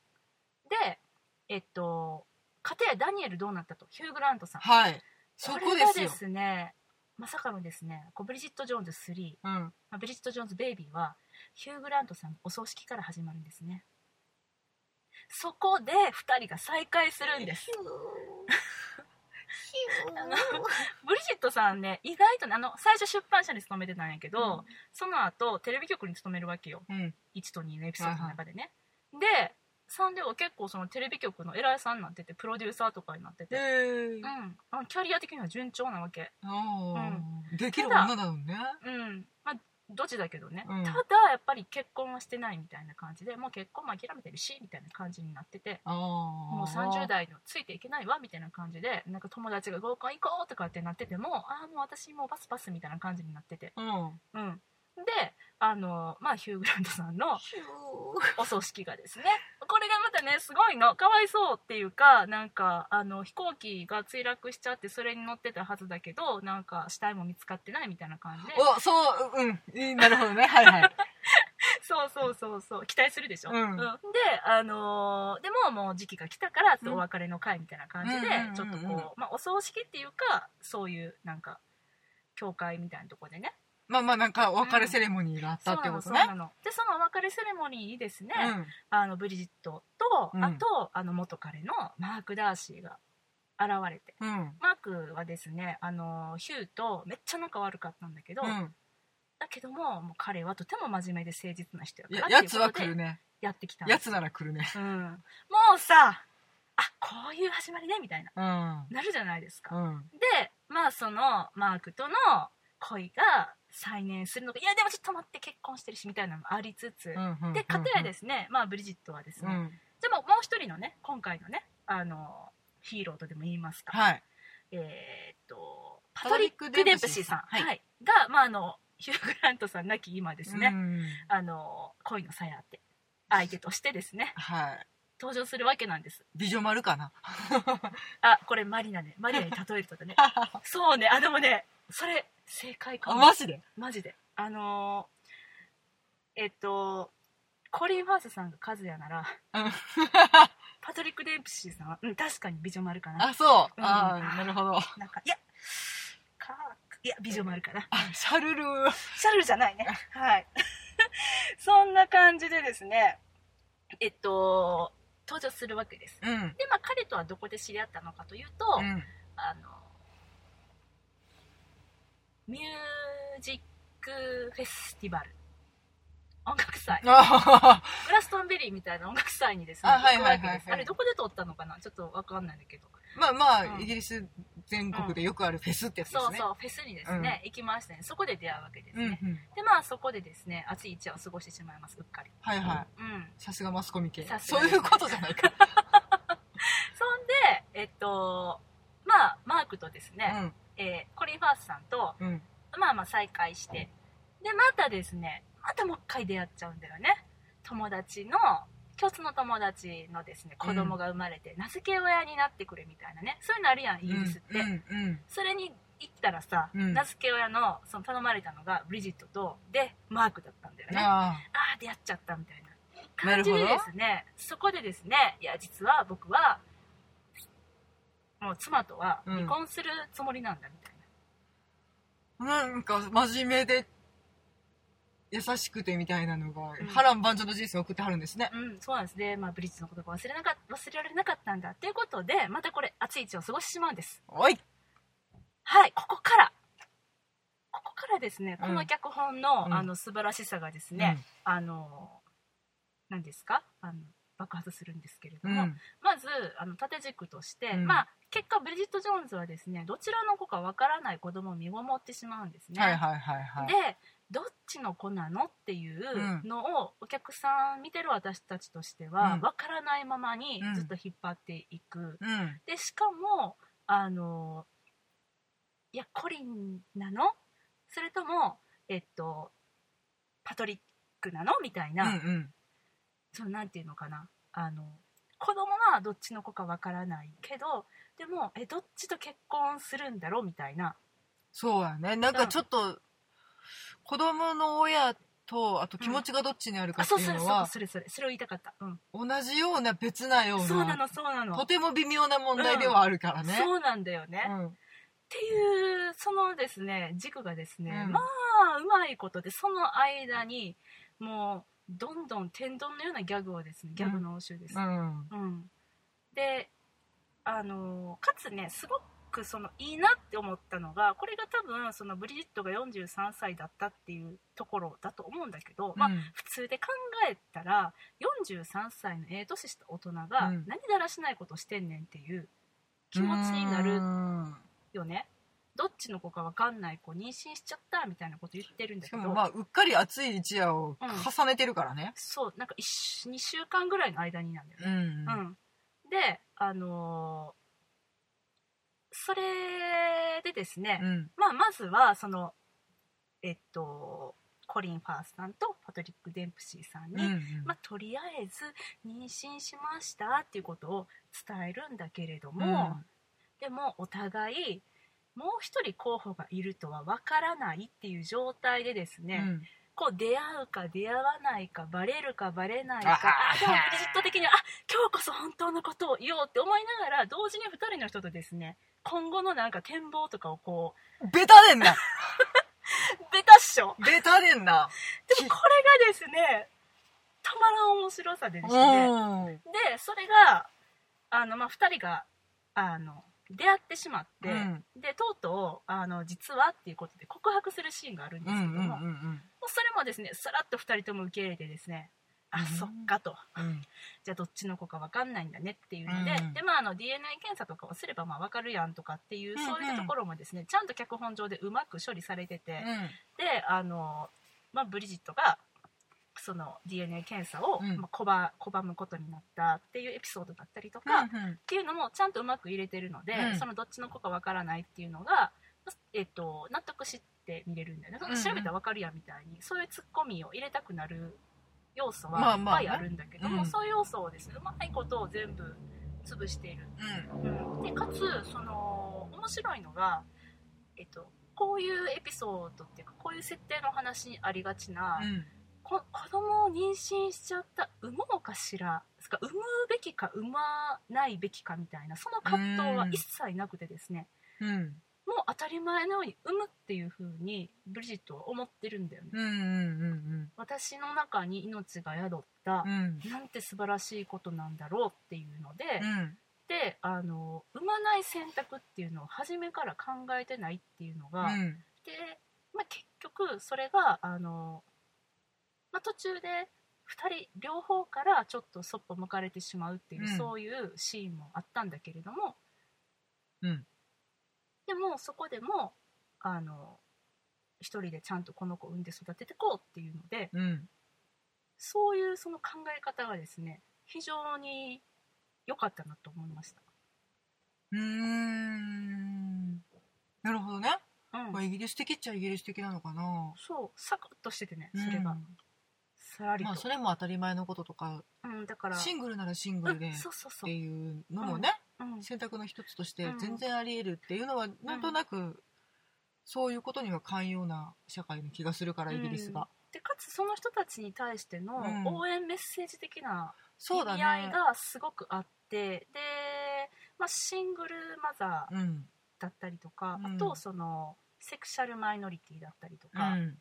でえっと家庭ダニエルどうなったと？ヒュー・グラントさん。はい。そこですよ。これがで。すねまさかのですねこうブリジット・ジョーンズ3、うん。まあ、ブリジット・ジョーンズ・ベイビーはヒュー・グラントさんのお葬式から始まるんですね。そこで2人が再会するんですあのブリジットさんね意外とねあの最初出版社に勤めてたんやけど、うん。その後テレビ局に勤めるわけよ。うん。1と2のエピソードの中でね、で3では結構そのテレビ局の偉いさんになっててプロデューサーとかになってて、ええうん、あのキャリア的には順調なわけ。ああ、できる女だもんね。うん。まあどっちだけどね、うん。ただやっぱり結婚はしてないみたいな感じでもう結婚も諦めてるしみたいな感じになってて。もう30代のついていけないわみたいな感じでなんか友達が合コン行こうとかってなっててもああもう私もうバスバスみたいな感じになってて。うん。うん。であのまあヒュー・グラントさんのお葬式がですねこれがまたねすごいの。かわいそうっていうかなんかあの飛行機が墜落しちゃってそれに乗ってたはずだけどなんか死体も見つかってないみたいな感じで。お、そう、うん。いいなるほどね。はいはい。そうそうそうそう。期待するでしょ、うん。であのーでももう時期が来たからお別れの会みたいな感じで、ちょっとこう、まあ、お葬式っていうかそういうなんか教会みたいなとこでねまあまあなんかお別れセレモニーがあったってことね。そうなのその。でそのお別れセレモニーにですね、あのブリジットと、うん。あとあの元彼のマーク・ダーシーが現れて。うん。うんマークはですねあのヒューとめっちゃ仲悪かったんだけど、うん。だけどももう彼はとても真面目で誠実な人やいからややつは来るね。やってきたやつなら来るね。うん、もうさあこういう始まりねみたいな。うん。なるじゃないですか、うん。でまあそのマークとの恋が再燃するのか。いやでもちょっと待って結婚してるしみたいなのもありつつ、うんで片やですすね、まあ、ブリジットはですね、うん。でももう一人のね今回のねあのヒーローとでも言いますか、はい。えーっとパトリック・デンプシーさん、はい。はい。が、まあ、あのヒュー・グラントさん亡き今ですね、うんあの恋のさやって相手としてですね。はい。登場するわけなんです。美女丸かな？あこれマリナね。マリナに例えるとね。そうね。あでもねそれ正解かも。あマジで？マジで。あのーえっとコリン・ファースさんがカズヤならうん。パトリック・デンプシーさんは、うん、確かに美女丸かな。あそう。うん。あーなるほど。なんかいやかいや美女丸かな。あシャルルシャルルじゃないね。はい。そんな感じでですねえっと登場するわけです。うん。でまあ彼とはどこで知り合ったのかというと、うん。あのミュージックフェスティバル。音楽祭。あグラストンベリーみたいな音楽祭にですねあはいはいはあれどこで撮ったのかな？ちょっとわかんないんだけど。まあまあ、うん。イギリス全国でよくあるフェスってやつですね。そうそうフェスにですね、行きましてね。そこで出会うわけですうんうん。ね、でまあそこでですね暑い一夜を過ごしてしまいますうっかり。はいはい。うん。さすがマスコミ系。さすがそういうことじゃないか。そんでえっとまあマークとですね、えーコリン・ファースさんとうん。うんまあまあ再会して。でまたですねまたもう一回出会っちゃうんだよね。友達の共通の友達のですね子供が生まれて、名付け親になってくれみたいなね。そういうのあるやんイギリスって、うんうん。それに行ったらさ、うん。名付け親のその頼まれたのがブリジットとでマークだったんだよね。ああ。出会っちゃったみたいな。感じでですねそこでですねいや実は僕はもう妻とは離婚するつもりなんだみたいな、あなんか真面目で優しくてみたいなのが、うん。波乱万丈の人生を送ってはるんですね。うん、そうなんです。ね、まあ、ブリッジのことが忘れなか忘れられなかったんだっていうことでまたこれ熱い一を過ごしてしまうんです。おい。はいここから。ここからですねうん。この脚本の,、うん。あの素晴らしさがですね、あの何ですか？あの爆発するんですけれども、うん。うんまずあの縦軸として、うん。まあ、結果ブリジット・ジョーンズはですねどちらの子かわからない子供を身ごもってしまうんですね、はいはいはいはい。でどっちの子なのっていうのをお客さん見てる私たちとしてはうん。わからないままにうん。ずっと引っ張っていく、うん。でしかもあのいやコリンなの？それともえっとパトリックなの？みたいな、うんうん。そのなんていうのかなあの子供はどっちの子かわからないけどでもえどっちと結婚するんだろうみたいな。そうやね。なんかちょっと子供の親とあと気持ちがどっちにあるかあってそうそうそういうのは、それそれ。それを言いたかった、うん、同じような別なようなそうなのそうなの。とても微妙な問題ではあるからね、そうなんだよね、っうん。ていうそのですね軸がですね、うん。まあうまいことでその間にもうどんどん天丼のようなギャグをですねギャグの応酬です、うん。うん、であのかつねすごくそのいいなって思ったのがこれが多分そのブリジットが43歳だったっていうところだと思うんだけど、まあうん普通で考えたら43歳のええ年した大人がうん。何だらしないことしてんねんっていう気持ちになるうん。よねどっちの子か分かんない子妊娠しちゃったみたいなこと言ってるんだけど、もまあうっかり暑い一夜を重ねてるからね。そうなんか2週間ぐらいの間になんだよ。ねうん。うん、であのーそれでですね、うん。まあ、まずはそのえっとコリン・ファースさんとパトリック・デンプシーさんに、うんまあ、とりあえず妊娠しましたっていうことを伝えるんだけれども、でもお互いもう一人候補がいるとは分からないっていう状態でですね、こう出会うか出会わないかバレるかバレないあかーでもブリジット的にはあ今日こそ本当のことを言おうって思いながら同時に2人の人とですね今後のなんか展望とかをこベタでんな。う ベタっしょ。ベタでんな。でもこれがですねたまらん面白さでですね。うん。でそれがあの、まあ、2人があの出会ってしまって、うん。でとうとうあの実はっていうことで告白するシーンがあるんでうんすけども、うんうんもうそれもですねさらっと2人とも受け入れてですねあ、うん。そっかと。うん。じゃあどっちの子か分かんないんだねっていうので,、うんでまあ、あの DNA 検査とかをすればまあ分かるやんとかっていう、うんうん。そういうところもですねちゃんと脚本上でうまく処理されてて、うん。であの、まあ、ブリジットがその DNA 検査を、うん。まあ、拒拒むことになったっていうエピソードだったりとか、っうん。ていうのもちゃんとうまく入れてるので、うん。そのどっちの子か分からないっていうのが、えっと、納得して見れるんだよね、うんうん。調べたら分かるやんみたいにそういうツッコミを入れたくなる要素まあまあね。はいっぱいあるんだけども、うん。そういう要素をですねうまいことを全部潰している、うん。うんでかつその面白いのが、えっと、こういうエピソードっていうかこういう設定の話にありがちな、うんこ子供を妊娠しちゃった産もうかしら？ですか産むべきか産まないべきかみたいなその葛藤は一切なくてですね。うん。もう当たり前のように産むっていう風にブリジットは思ってるんだよね、うんうんうん。私の中に命が宿ったう、ん。なんて素晴らしいことなんだろうっていうので、うん。であの産まない選択っていうのを初めから考えてないっていうのが、うん。で、まあ、結局それがあの、まあ、途中で2人両方からちょっとそっぽ向かれてしまうっていう、うん。そういうシーンもあったんだけれども。うん。でもそこでもあの1人でちゃんとこの子を産んで育ててこうっていうのでうん。そういうその考え方がですね非常に良かったなと思いました。うーん。なるほどね、うん。まあ、イギリス的っちゃイギリス的なのかな。そうサクッとしててねそれが、うんさらりと、まあそれも当たり前のこととか。うん、だから。シングルならシングルでっうんそうそうそう。ていうのもね、うん選択の一つとしてうん。全然あり得るっていうのはなんとなくそういうことには寛容な社会の気がするからイギリスが、でかつその人たちに対してのうん。応援メッセージ的なそう味合いねがすごくあって、で、まあ、シングルマザーうん。だったりとか、うん。あとそのセクシャルマイノリティだったりとうか、ん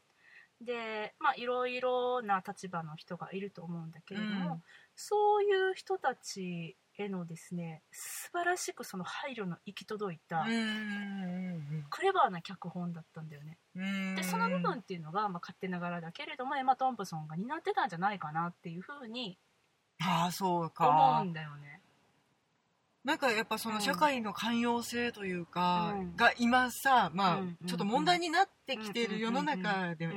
でまあいろいろな立場の人がいると思うんだけれども、うんそういう人たちへのですね素晴らしくその配慮の行き届いた、うんクレバーな脚本だったんだよね。うんでその部分っていうのが、まあ、勝手ながらだけれどもエマ・トンプソンが担ってたんじゃないかなっていうふうにああそう思かうんだよね。なんかやっぱその社会の寛容性というか、うん。が今さまあ、うんちょっと問題になってきている世の中で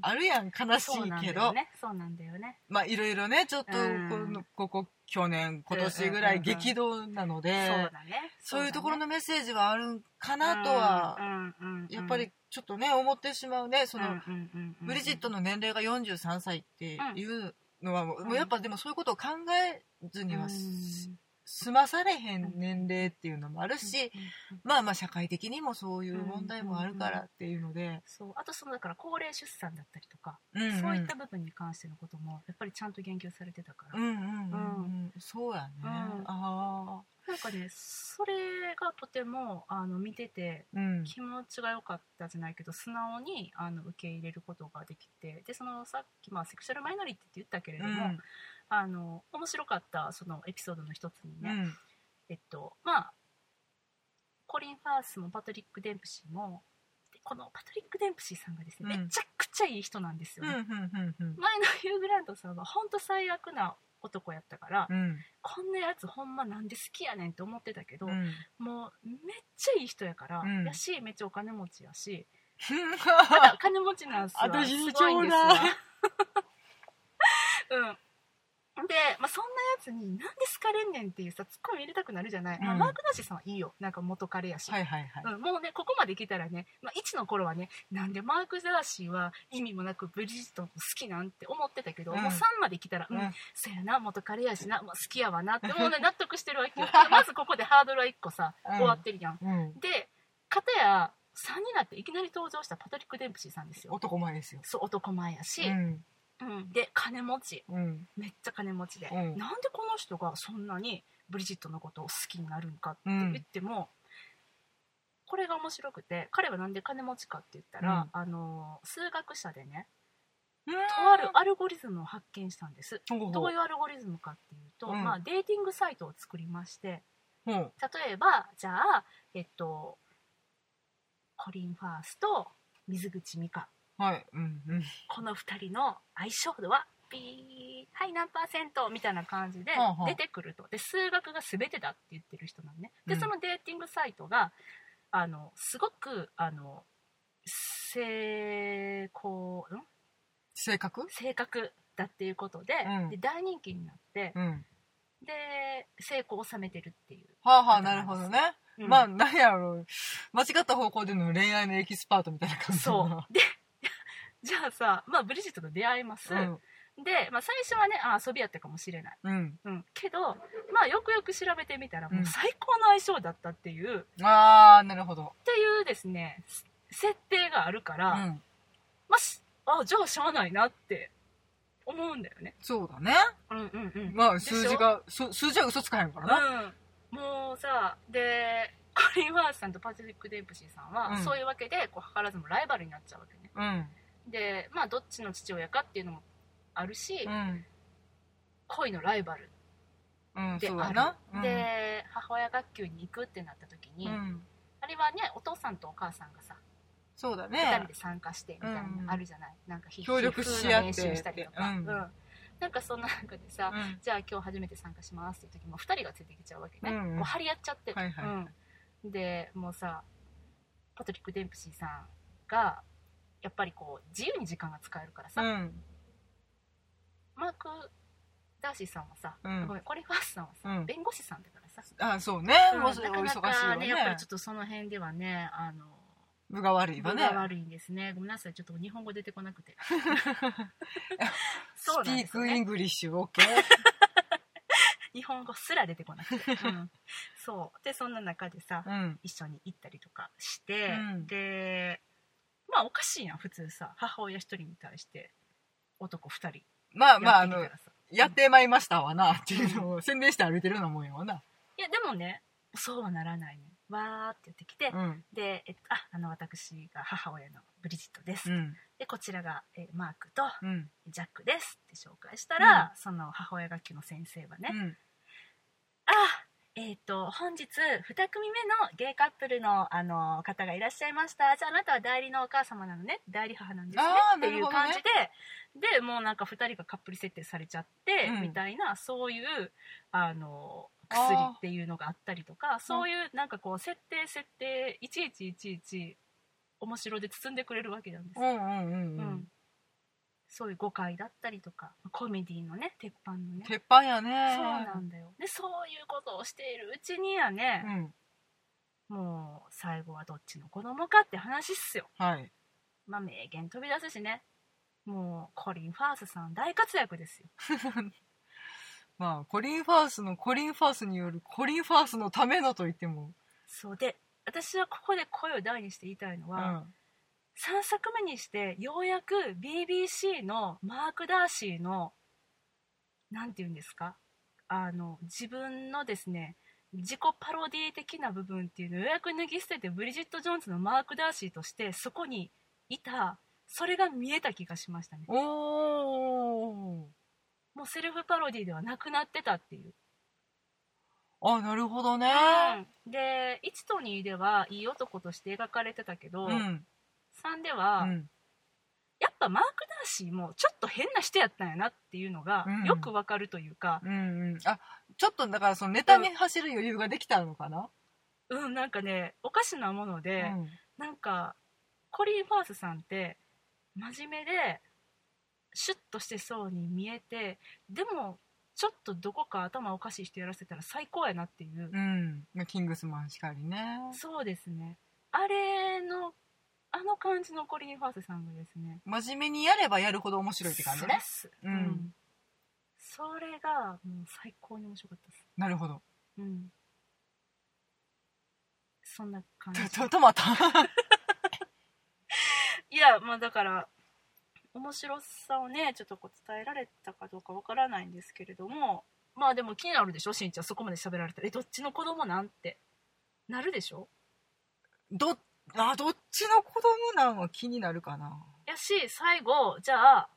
あるやん悲しそうなんだいけど、よね。そうなんだよね。まあいろいろねちょっとうん。このここ去年今年ぐらい激動なので、そういうところののメッセージはあるんかなとは、やっぱりちょっとね思ってしまうね。その、ブリジットのの年齢が43歳っていうのはもう,、やっぱでもそういうことを考えずにはす済まされへん年齢っていうのもあるし、まあまあ社会的にもそういう問題もあるからっていうので、そう。あとそのだから高齢出産だったりとか、うんうん。そういった部分に関してのこともやっぱりちゃんと言及されてたから、うんうんうん。うんそうやね、うん。あなんかねそれがとてもあの見ててあうん。気持ちが良かったじゃないけど素直にあの受け入れることができてでそのさっき、まあ、セクシャルマイノリティって言ったけれども、うんあの面白かったそのエピソードの一つにね、うん。えっとまあコリン・ファースもパトリック・デンプシーもでこのパトリック・デンプシーさんがですね、うん。めちゃくちゃいい人なんですよね、前のヒュー・グラントさんは本当最悪な男やったから、うん。こんなやつほんまなんで好きやねんって思ってたけど、うん。もうめっちゃいい人やから、うん。やしめっちゃお金持ちやし まだ金持ちなんすわ私にすごいんです うんで、まあ、そんなやつになんで好かれんねんっていうさツッコミ入れたくなるじゃない、まあうんマーク・ナッシーさんはいいよ。なんか元彼やし、はいはいはい、うん、もうねここまで来たらね、まあ、1の頃はねなんでマーク・ザーシーは意味もなくブリジットの好きなんて思ってたけど、うんもう3まで来たら、うんうんそやな元彼やしな、まあ、好きやわなってもうね 納得してるわけよ。まずここでハードルは1個さ、うん終わってるやん。で片や3になっていきなり登場したパトリック・デンプシーさんですよ。男前ですよ。そう男前やし、うんうん。で金持ち。うん。めっちゃ金持ちで、うん。なんでこの人がそんなにブリジットのことを好きになるんかって言っても、これが面白くて彼はなんで金持ちかって言ったら、あの数学者でねとあるアルゴリズムを発見したんです。ほうほう。どういうアルゴリズムかっていうと、うん。まあ、デーティングサイトを作りましてほう例えばじゃあえっとコリン・ファースと水口美香はいうんうん。この2人の相性度はピーはい何パーセントみたいな感じで出てくると。で数学が全てだって言ってる人なんねでうん。そのデーティングサイトがあのすごくあの成功ん？性格？正確だっていうことで,、うん。で大人気になって、うん。で成功を収めてるっていう、はあはあなるほどね。うん。まあ何やろう。間違った方向での恋愛のエキスパートみたいな感じだそなう。でじゃあさ、まあ、ブリジットと出会います、うん。で、まあ、最初はねあ遊びやったかもしれない、うん。うん、けど、まあ、よくよく調べてみたらもううん最高の相性だったっていう、っああなるほど。ていうですねす設定があるから、うん。まあしあじゃあしゃあないなって思うんだよね。そうだね。うんうんうん。まあ数字がす数字は嘘つかへんからな。うん、もうさでコリン・ワースさんとパトリック・デンプシーさんは、うん。そういうわけでこう図らずもライバルになっちゃうわけね。うんでまあどっちの父親かっていうのもあるし、うん。恋のライバルうんである、で母親学級に行くってなった時に、うん。あれはねお父さんとお母さんがさそうだ2ね人で参加してみたいなあるじゃない、なんか皮協力し合って。練習したりとか、うん。なんかそんな中でさ、うん。じゃあ今日初めて参加しますっていう時も2人がついてきちゃうわけね、うんう張り合っちゃって、はいはい。うん、でもうさパトリック・デンプシーさんがやっぱりこう自由に時間が使えるからさ、うん。マーク・ダーシーさんはさ、うん。ごめんコリン・ファースさんはさ、うん。弁護士さんだからさ、あそうね。うんもうそれおな忙しいわかなかね。やっぱりねちょっとその辺ではねあの分が悪いわね。分が悪いんですね。ごめんなさいちょっと日本語出てこなくて。Speak そうなんですよね English OK。日本語すら出てこなくて、うん。そう。でそんな中でさ、うん。一緒に行ったりとかして、うん。でまあおかしいやん普通さ。母親一人に対して。男二人。まあまああのやってまいりましたわなっていうのを宣伝して歩いてるようなもんやわな。いやでもねそうはならないね。わーって言ってきて、うん。で、えっと、ああの私が母親のブリジットです、うん。でこちらが、えーマークとうん。ジャックですって紹介したら、その母親学級の先生はね、えっ、と本日2組目のゲイカップルのあの方がいらっしゃいました。じゃああなたは代理のお母様なのね。代理母なんですね。っていう感じで、でもうなんか2人がカップル設定されちゃって、うん。みたいなそういうあの薬っていうのがあったりとかそういうなんかこう設定設定いちいちいちいち面白で包んでくれるわけなんですよ、うんうんうんううんんそういう誤解だったりとかコメディのね鉄板のね。鉄板やね。そうなんだよ。でそういうことをしているうちにはね、うん。もう最後はどっちの子供かって話っすよ。はい。まあ名言飛び出すしね。もうコリン・ファースさん大活躍ですよ。まあコリン・ファースのコリン・ファースによるコリン・ファースのためのと言っても。そう。で私はここで声を大にして言いたいのうは、ん3作目にしてようやく BBC のマーク・ダーシーのなんて言うんですか？あの自分のですね自己パロディ的な部分っていうのをようやく脱ぎ捨ててブリジット・ジョーンズのマーク・ダーシーとしてそこにいたそれが見えた気がしましたね。おおもうセルフパロディではなくなってたっていう、あなるほどね。で1と2ではいい男として描かれてたけど、うん3では、うん。やっぱマーク・ダーシーもちょっと変な人やったんやなっていうのがうん。よくわかるというか、うんうん。あちょっとだからそのネタに走る余裕ができたのかな？うん、なんかねおかしなものうで、ん。なんかコリン・ファースさんって真面目でシュッとしてそうに見えてでもちょっとどこか頭おかしい人やらせたら最高やなっていう、うん。まあキングスマンしかりね。そうですね。あれのあの感じのコリン・ファースさんがですね。真面目にやればやるほど面白いって感じね。そうっす。うん。それがもう最高に面白かったです。なるほど。うん。そんな感じ。とと止まったやまあだから面白さをねちょっとこう伝えられたかどうかわからないんですけれどもまあでも気になるでしょしんちゃん。そこまで喋られたら。えどっちの子供なんて。なるでしょ？どあどっちの子供なんは気になるかな。やし最後じゃあ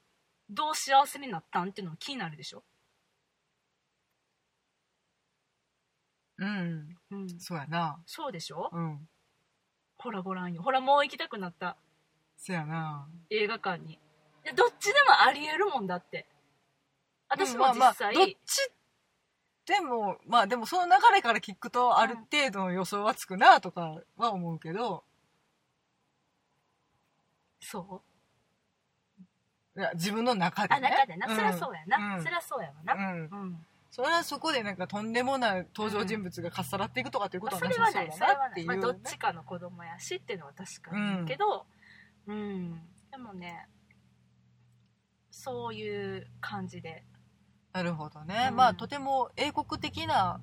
どう幸せになったんっていうのも気になるでしょ？うん。うん。そうやな。そうでしょ？うん。ほらご覧よ。ほらもう行きたくなった。そやな。映画館に。いやどっちでもありえるもんだって。私もうんまあまあ実際、どっちでもまあでもその流れから聞くとある程度の予想はつくなとかは思うけど、そう。いや自分の中であね中でな、ん。そりゃそうやな、うん。そりゃそうやわな。うん。うん、それはそこでなんかとんでもない登場人物がかっさらっていくとかっていうこまあ、とはそなさそうだれはないそれはなっていう、ない、まあ、どっちかの子供やしっていうのは確かにけどうん、でもねそういう感じで。なるほどね、うん。まあとても英国的な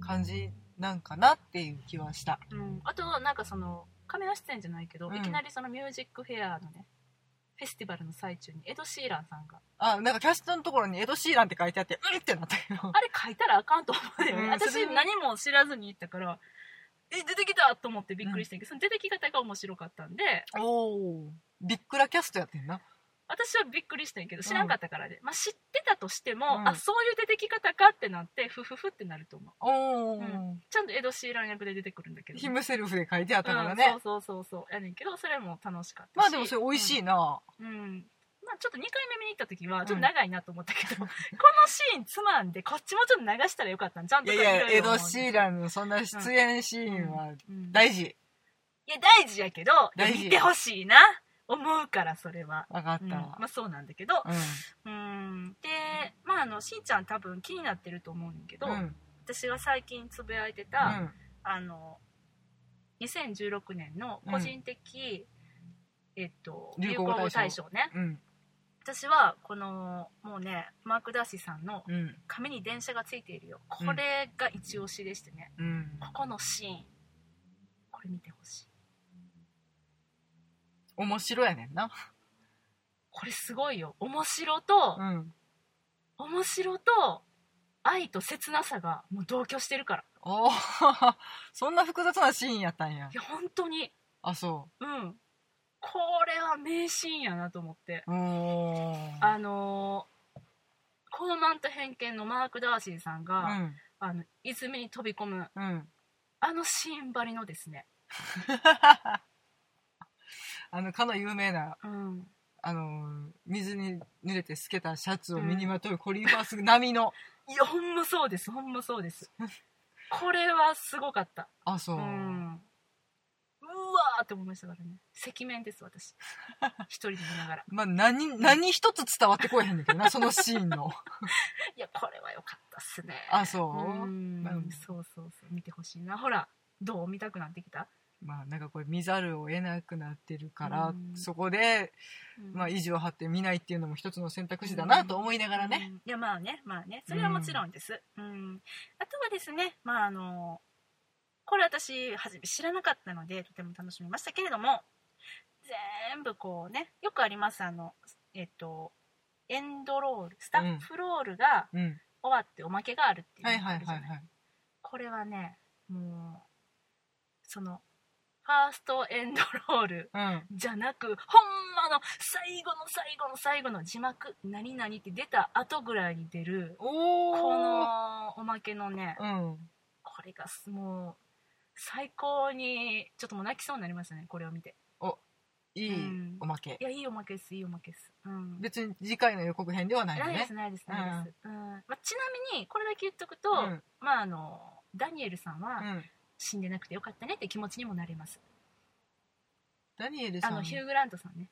感じなんかなっていう気はした。うん、あとなんかそのカメラ出演じゃないけど、うん。いきなりそのミュージックフェアのねフェスティバルの最中にエド・シーランさんがあなんかキャストのところにエド・シーランって書いてあってうんってなったけど あれ書いたらあかんと思うよね、うん私それ何も知らずに行ったからえ出てきたと思ってびっくりしたけど、その出てき方が面白かったんで。おおビックラキャストやってんな私はびっくりしたんやけど知らんかったからで、まあ、知ってたとしても、うん。あそういう出てき方かってなってフフフってなると思う。おお、うん。ちゃんとエド・シーラン役で出てくるんだけど、ヒムセルフで書いてあったからね、うん、そうそうそうそう。やねんけどそれも楽しかったし。まあでもそれ美味しいな、うん、うんまあ、ちょっと2回目見に行った時はちょっと長いなと思ったけど、このシーンつまんでこっちもちょっと流したらよかったんちゃん。といやいやエド・シーランのそんな出演シーンはうん。大事、いや大事やけど大事。見てほしいな思うからそれは、分かった、うん。まあそうなんだけど。うん。うん。でまああのしんちゃん多分気になってると思うんだけど、うん。私が最近つぶやいてうた、ん。あの2016年の個人的、えっと、流流行語大賞ね。うん。私はこのもうねマーク・ダーシーさんのうん。紙に電車がついているよ。これが一押しでしてね、うん。ここのシーン。これ見てほしい面白やねんな。これすごいよ。面白と、うん。面白と愛と切なさがもう同居してるから。おお そんな複雑なシーンやったんや。いや本当に。あそう。ん。これは名シーンやなと思って。あのー高慢と偏見のマーク・ダーシーさんうが、ん。あの泉に飛び込む。うん。あのシーンばりのですね、あのかの有名なうん、あの水に濡れて透けたシャツを身にまとうコリン・ファース並みの。いやほんまそうです。ほんまそうです。これはすごかった。あそう。う、ん。うわーって思いましたからね。赤面です私。一人で見ながら。まあ何何一つ伝わってこえへんねんけどなそのシーンの。いやこれは良かったっすね。あそう？うん。うん。そうそうそう。見てほしいな。ほらどう見たくなってきた、まあなんかこれ見ざるを得なくなってるから、うん。そこで、うん。まあ、意地を張って見ないっていうのも一つの選択肢だなと思いながらね、うん。いやまあねまあね。それはもちろんです、うん。あとはですねまああのこれ私はじめ知らなかったのでとても楽しみましたけれども全部こうねよくありますあのえっとエンドロールスタッフロールがうん。終わっておまけがあるっていうはいのがあるじゃない。はいはいはいこれはねもうそのファーストエンドロールうん。じゃなくほんまの最後の最後の最後の字幕「何々」って出た後ぐらいに出るおおこのおまけのねうん。これがすもう最高にちょっともう泣きそうになりましたねこれを見て。いいうん。おまけ、いやいいおまけですいいおまけです。うん。別に次回の予告編ではないのね。ないですないですないです、うん。まあ、ちなみにこれだけ言っとくと、うん。まああのダニエルさんはうん死んでなくてよかったねって気持ちにもなれます。ダニエルさん。あのヒュー・グラントさんね。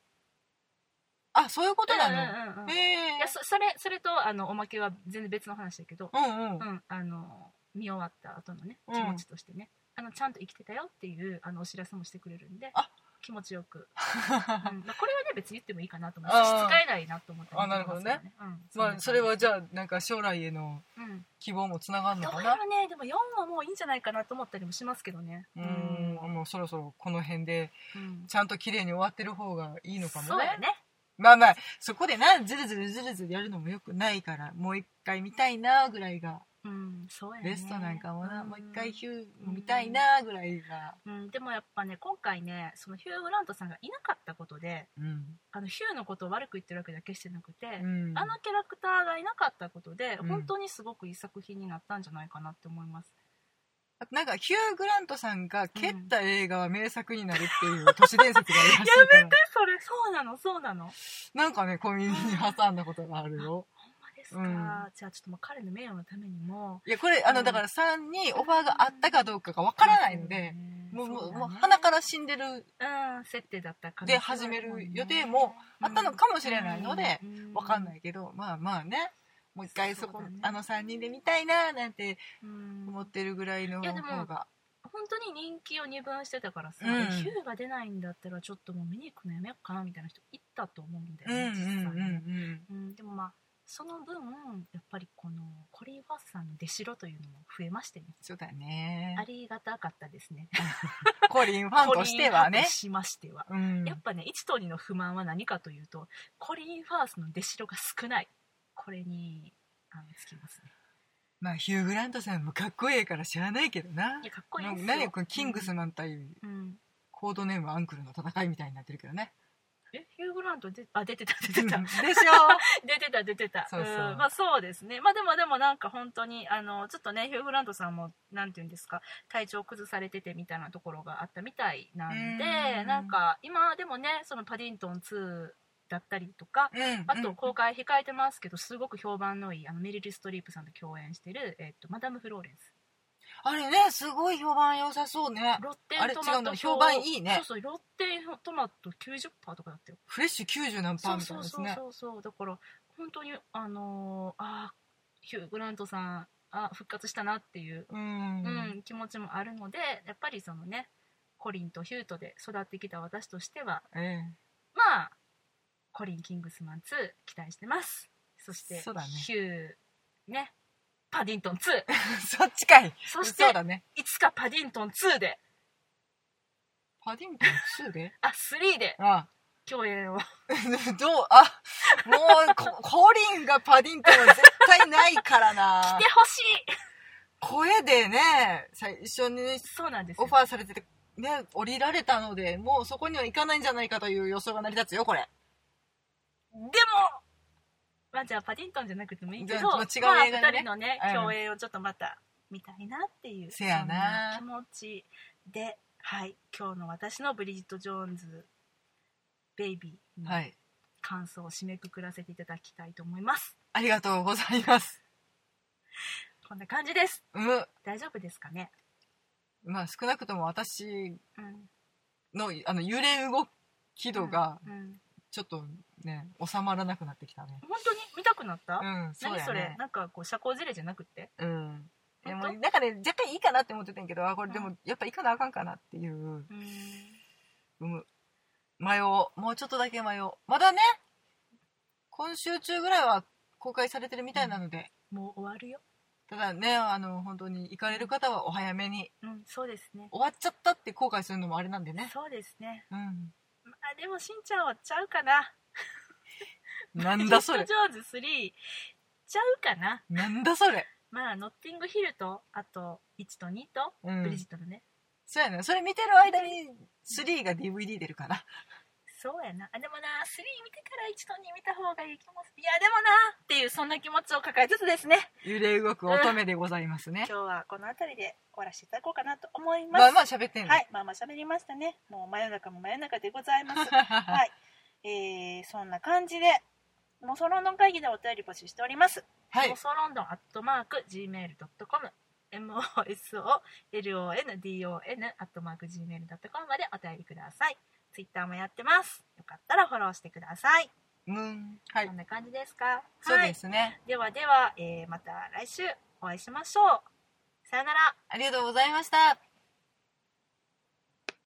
あそういうことなの、うんうんうんうん。へえ。いやそそれそれとあのおまけは全然別の話だけど、うんうん。うん、あの見終わった後のねうん。気持ちとしてね、あのちゃんと生きてたよっていうあのお知らせもしてくれるんで。あ気持ちよく、うん。まあ、これはね別に言ってもいいかなと思って差し支えないなと思ってあなるほどね。うん。まあそれはじゃあなんか将来へのうん。希望もつながるのかな？やらねでも4はもういいんじゃないかなと思ったりもしますけどね。うん。もうもうそろそろこの辺でうん。ちゃんと綺麗に終わってる方がいいのかもね。そうやね。まあまあそこでなずるずるずるずるやるのもよくないからもう一回見たいなぐらいがうんね。ベストなんかもな、うん。もう一回ヒュー見たいなぐらいが。うん、でもやっぱね今回ねそのヒュー・グラントさんがいなかったことでうん、あのヒューのことを悪く言ってるわけだけしてなくて、うん、あのキャラクターがいなかったことで、うん。本当にすごくいい作品になったんじゃないかなって思います。なんかヒュー・グラントさんが蹴った映画は名作になるっていう都市伝説があるらしいからえそれ。そうなのそうなの。なんかね小耳に挟んだことがあるよ。まですか、うん。じゃあちょっともう彼の名誉のためにも。いやこれあのうん。だから3にオファーがあったかどうかがわからないので、もうもうもう鼻からら死んでるうん設定だったかで始める予定もあったのかもしれないのでわかんないいけどまあまあね。もう一回そこね。あの3人で見たいななんてうん。思ってるぐらいの方が。本当に人気を二分してたからさ、うん。ヒューが出ないんだったらちょっともう見に行くのやめようかなみたいな人いたと思うんだよね、実際うんねうん。うん、でもまあその分やっぱりこのコリン・ファースさんの出代というのも増えましてね。そうだね。ありがたかったですね。コリンファンとしてはね。しましては、うん。やっぱね1と2の不満は何かというとコリン・ファースの出代が少ない。これにあのつきますね。まあヒュー・グラントさんもかっこいいから知らないけどな。いやかっこいいなですよ。何このキングスマン対うん。コードネームアンクルの戦いみたいになってるけどねえヒュー・グラントであ出てた出てた。でしょ 出てた出てた。そうそうんまあそうですね。まあでもでもなんか本当にあのちょっとねヒュー・グラントさんもなんていうんですか体調崩されててみたいなところがあったみたいなんでうんなんか今でもねそのパディントン2だったりとかうんあと公開控えてますけどすごく評判のいいあのメリル・ストリープさんと共演してる、えっと、マダム・フローレンスあれねすごい評判良さそうね。ロッテあれントマト違うの評判いいね。そうそうロッテントマト90%とかだったよフレッシュ90何パーみたいそうそうそうなですねそうそう。だから本当にあのーあーヒュー・グラントさんあ復活したなっていう、うん。うん気持ちもあるのでやっぱりそのねコリンとヒュートで育ってきた私としてはえまあコリン・キングスマン2期待してます。そしてそうだね。ヒューねパディントン2え そっちかい。そしてそうだね。いつかパディントン2で。パディントン2で？あ3で。あ。共演を。どう？あもうココリンがパディントンは絶対ないからな。来てほしい。声でね最初にそうなんですよ。オファーされててね降りられたのでもうそこには行かないんじゃないかという予想が成り立つよこれ。でもまあじゃあパディントンじゃなくてもいいけじどゃあ違う映画でね。まあ、2人のねうん。共演をちょっとまた見たいなっていうせやな。そんな気持ちではい今日の私のブリジット・ジョーンズベイビーのはい。感想を締めくくらせていただきたいと思います、ありがとうございます。こんな感じです。うん。大丈夫ですかね？まあ少なくとも私うん。のあの揺れ動き度がうんうんちょっとね収まらなくなってきたね。本当に見たくなった、うんそう何それ？なんかこう社交辞令じゃなくって？うん。でもなんかね若干いいかなって思ってたんやけどあこれでもやっぱ行かなあかんかなっていううん。うん。迷おう。もうちょっとだけ迷おう。まだね今週中ぐらいは公開されてるみたいなので、もう終わるよ。ただねあの本当に行かれる方はお早めに。うん。そうですね。終わっちゃったって後悔するのもあれなんでね。そうですね。うん。まあでもしんちゃんはちゃうかな。なんだそれ。ジョーンズ3ちゃうかな。なんだそれ。まあノッティングヒルとあと1と2とうん。ブリジットのね、そうやね。それ見てる間に3が DVD 出るかなそうやな。あでもな3見てから1と2見た方がいい気もする。いやでもなっていうそんな気持ちを抱えつつですね。揺れ動く乙女でございますね。今日はこの辺りで終わらせていただこうかなと思います。まあまあ喋ってんの、はい。まあまあ喋りましたね。もう真夜中も真夜中でございます。はい。えー、そんな感じでモソロンドン会議でお便り募集しております。はい。モソロンドンアットマーク Gmail.com MOSOLONDON アットマーク Gmail.com までお便りくださいツイッターもやってます。よかったらフォローしてください、うん。はい。こんな感じですか？そうはいですね、ではでは、えーまた来週お会いしましょう。さよなら。ありがとうございました